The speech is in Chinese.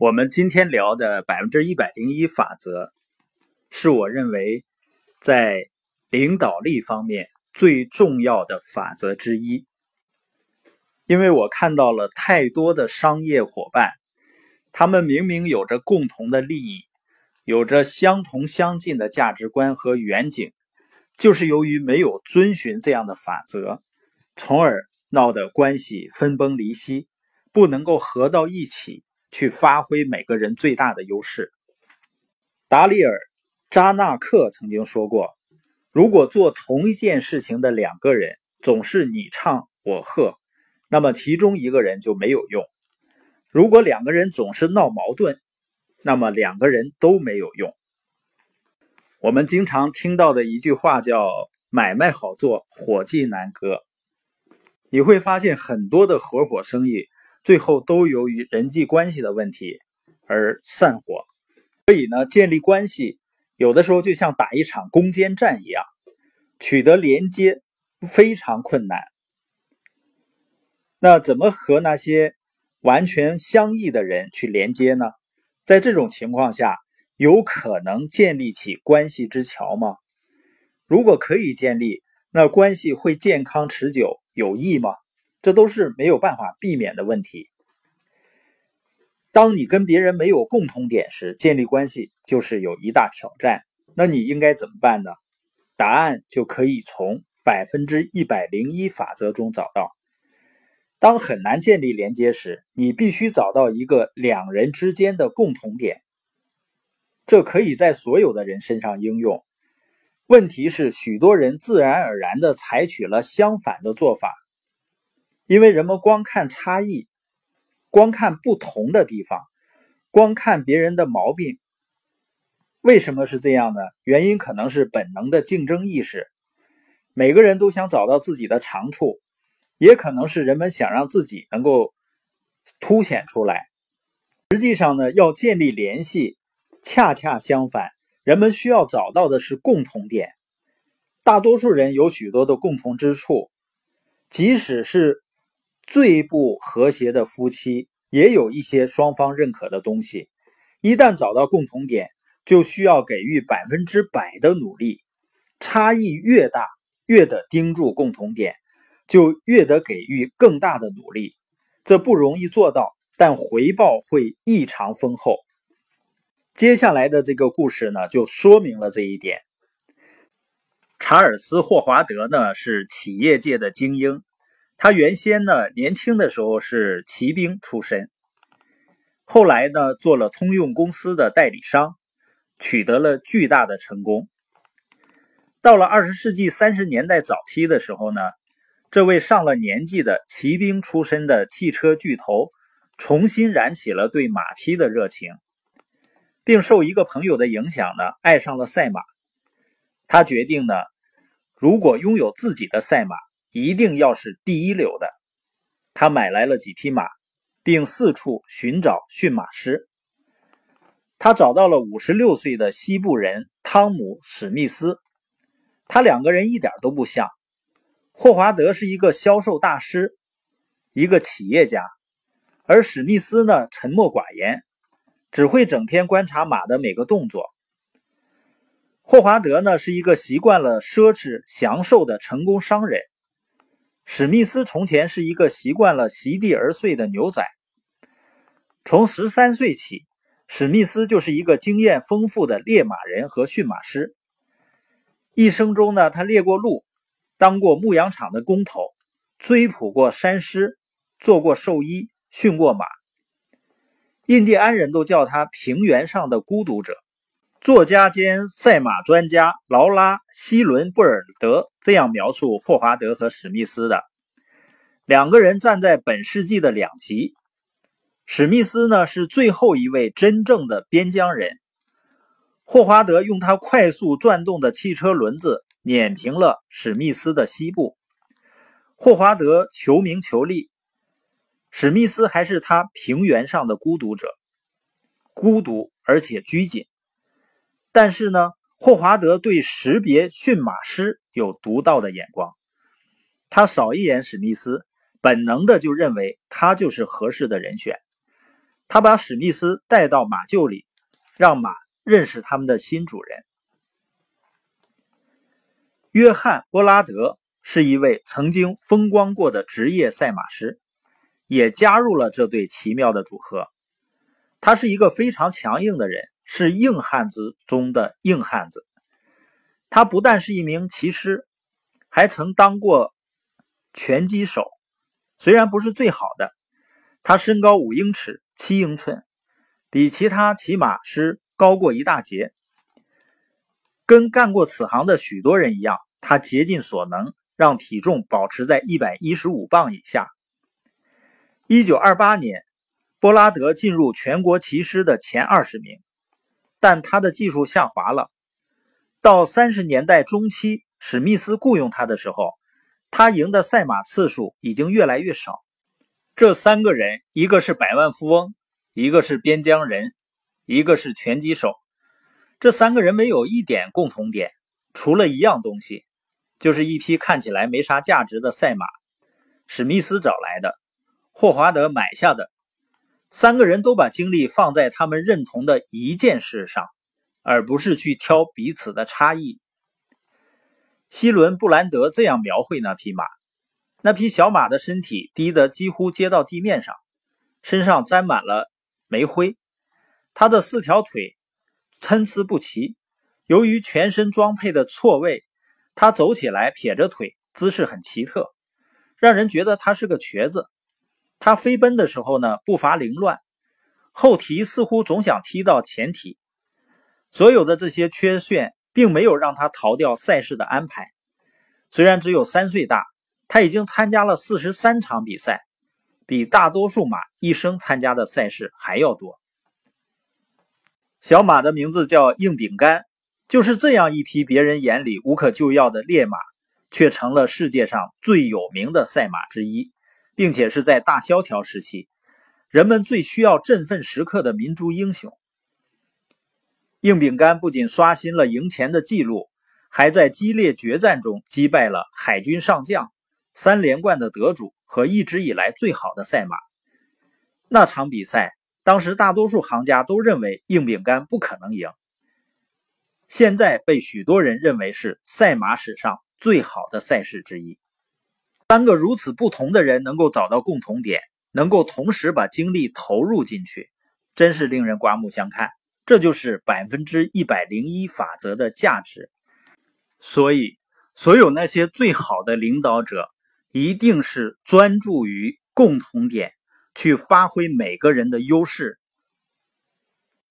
我们今天聊的百分之一百零一法则，是我认为在领导力方面最重要的法则之一。因为我看到了太多的商业伙伴，他们明明有着共同的利益，有着相同相近的价值观和远景，就是由于没有遵循这样的法则，从而闹得关系分崩离析，不能够合到一起。去发挥每个人最大的优势。达里尔·扎纳克曾经说过：“如果做同一件事情的两个人总是你唱我和，那么其中一个人就没有用；如果两个人总是闹矛盾，那么两个人都没有用。”我们经常听到的一句话叫“买卖好做，伙计难割”。你会发现很多的合伙生意。最后都由于人际关系的问题而散伙，所以呢，建立关系有的时候就像打一场攻坚战一样，取得连接非常困难。那怎么和那些完全相异的人去连接呢？在这种情况下，有可能建立起关系之桥吗？如果可以建立，那关系会健康持久有益吗？这都是没有办法避免的问题。当你跟别人没有共同点时，建立关系就是有一大挑战。那你应该怎么办呢？答案就可以从百分之一百零一法则中找到。当很难建立连接时，你必须找到一个两人之间的共同点。这可以在所有的人身上应用。问题是，许多人自然而然地采取了相反的做法。因为人们光看差异，光看不同的地方，光看别人的毛病，为什么是这样呢？原因可能是本能的竞争意识，每个人都想找到自己的长处，也可能是人们想让自己能够凸显出来。实际上呢，要建立联系，恰恰相反，人们需要找到的是共同点。大多数人有许多的共同之处，即使是。最不和谐的夫妻也有一些双方认可的东西。一旦找到共同点，就需要给予百分之百的努力。差异越大，越得盯住共同点，就越得给予更大的努力。这不容易做到，但回报会异常丰厚。接下来的这个故事呢，就说明了这一点。查尔斯·霍华德呢，是企业界的精英。他原先呢，年轻的时候是骑兵出身，后来呢，做了通用公司的代理商，取得了巨大的成功。到了二十世纪三十年代早期的时候呢，这位上了年纪的骑兵出身的汽车巨头，重新燃起了对马匹的热情，并受一个朋友的影响呢，爱上了赛马。他决定呢，如果拥有自己的赛马。一定要是第一流的。他买来了几匹马，并四处寻找驯马师。他找到了五十六岁的西部人汤姆·史密斯。他两个人一点都不像。霍华德是一个销售大师，一个企业家，而史密斯呢，沉默寡言，只会整天观察马的每个动作。霍华德呢，是一个习惯了奢侈享受的成功商人。史密斯从前是一个习惯了席地而睡的牛仔。从十三岁起，史密斯就是一个经验丰富的猎马人和驯马师。一生中呢，他猎过鹿，当过牧羊场的工头，追捕过山狮，做过兽医，驯过马。印第安人都叫他“平原上的孤独者”。作家兼赛马专家劳拉·西伦·布尔德这样描述霍华德和史密斯的：两个人站在本世纪的两极。史密斯呢是最后一位真正的边疆人。霍华德用他快速转动的汽车轮子碾平了史密斯的西部。霍华德求名求利，史密斯还是他平原上的孤独者，孤独而且拘谨。但是呢，霍华德对识别驯马师有独到的眼光。他扫一眼史密斯，本能的就认为他就是合适的人选。他把史密斯带到马厩里，让马认识他们的新主人。约翰·波拉德是一位曾经风光过的职业赛马师，也加入了这对奇妙的组合。他是一个非常强硬的人，是硬汉子中的硬汉子。他不但是一名骑师，还曾当过拳击手，虽然不是最好的。他身高五英尺七英寸，比其他骑马师高过一大截。跟干过此行的许多人一样，他竭尽所能让体重保持在一百一十五磅以下。一九二八年，波拉德进入全国骑师的前二十名，但他的技术下滑了。到三十年代中期，史密斯雇佣他的时候，他赢的赛马次数已经越来越少。这三个人，一个是百万富翁，一个是边疆人，一个是拳击手。这三个人没有一点共同点，除了一样东西，就是一匹看起来没啥价值的赛马。史密斯找来的，霍华德买下的。三个人都把精力放在他们认同的一件事上，而不是去挑彼此的差异。希伦·布兰德这样描绘那匹马：那匹小马的身体低得几乎接到地面上，身上沾满了煤灰，它的四条腿。参差不齐，由于全身装配的错位，他走起来撇着腿，姿势很奇特，让人觉得他是个瘸子。他飞奔的时候呢，步伐凌乱，后蹄似乎总想踢到前蹄。所有的这些缺陷，并没有让他逃掉赛事的安排。虽然只有三岁大，他已经参加了四十三场比赛，比大多数马一生参加的赛事还要多。小马的名字叫硬饼干，就是这样一匹别人眼里无可救药的烈马，却成了世界上最有名的赛马之一，并且是在大萧条时期，人们最需要振奋时刻的民族英雄。硬饼干不仅刷新了赢钱的记录，还在激烈决战中击败了海军上将、三连冠的得主和一直以来最好的赛马。那场比赛。当时大多数行家都认为硬饼干不可能赢，现在被许多人认为是赛马史上最好的赛事之一。三个如此不同的人能够找到共同点，能够同时把精力投入进去，真是令人刮目相看。这就是百分之一百零一法则的价值。所以，所有那些最好的领导者，一定是专注于共同点。去发挥每个人的优势，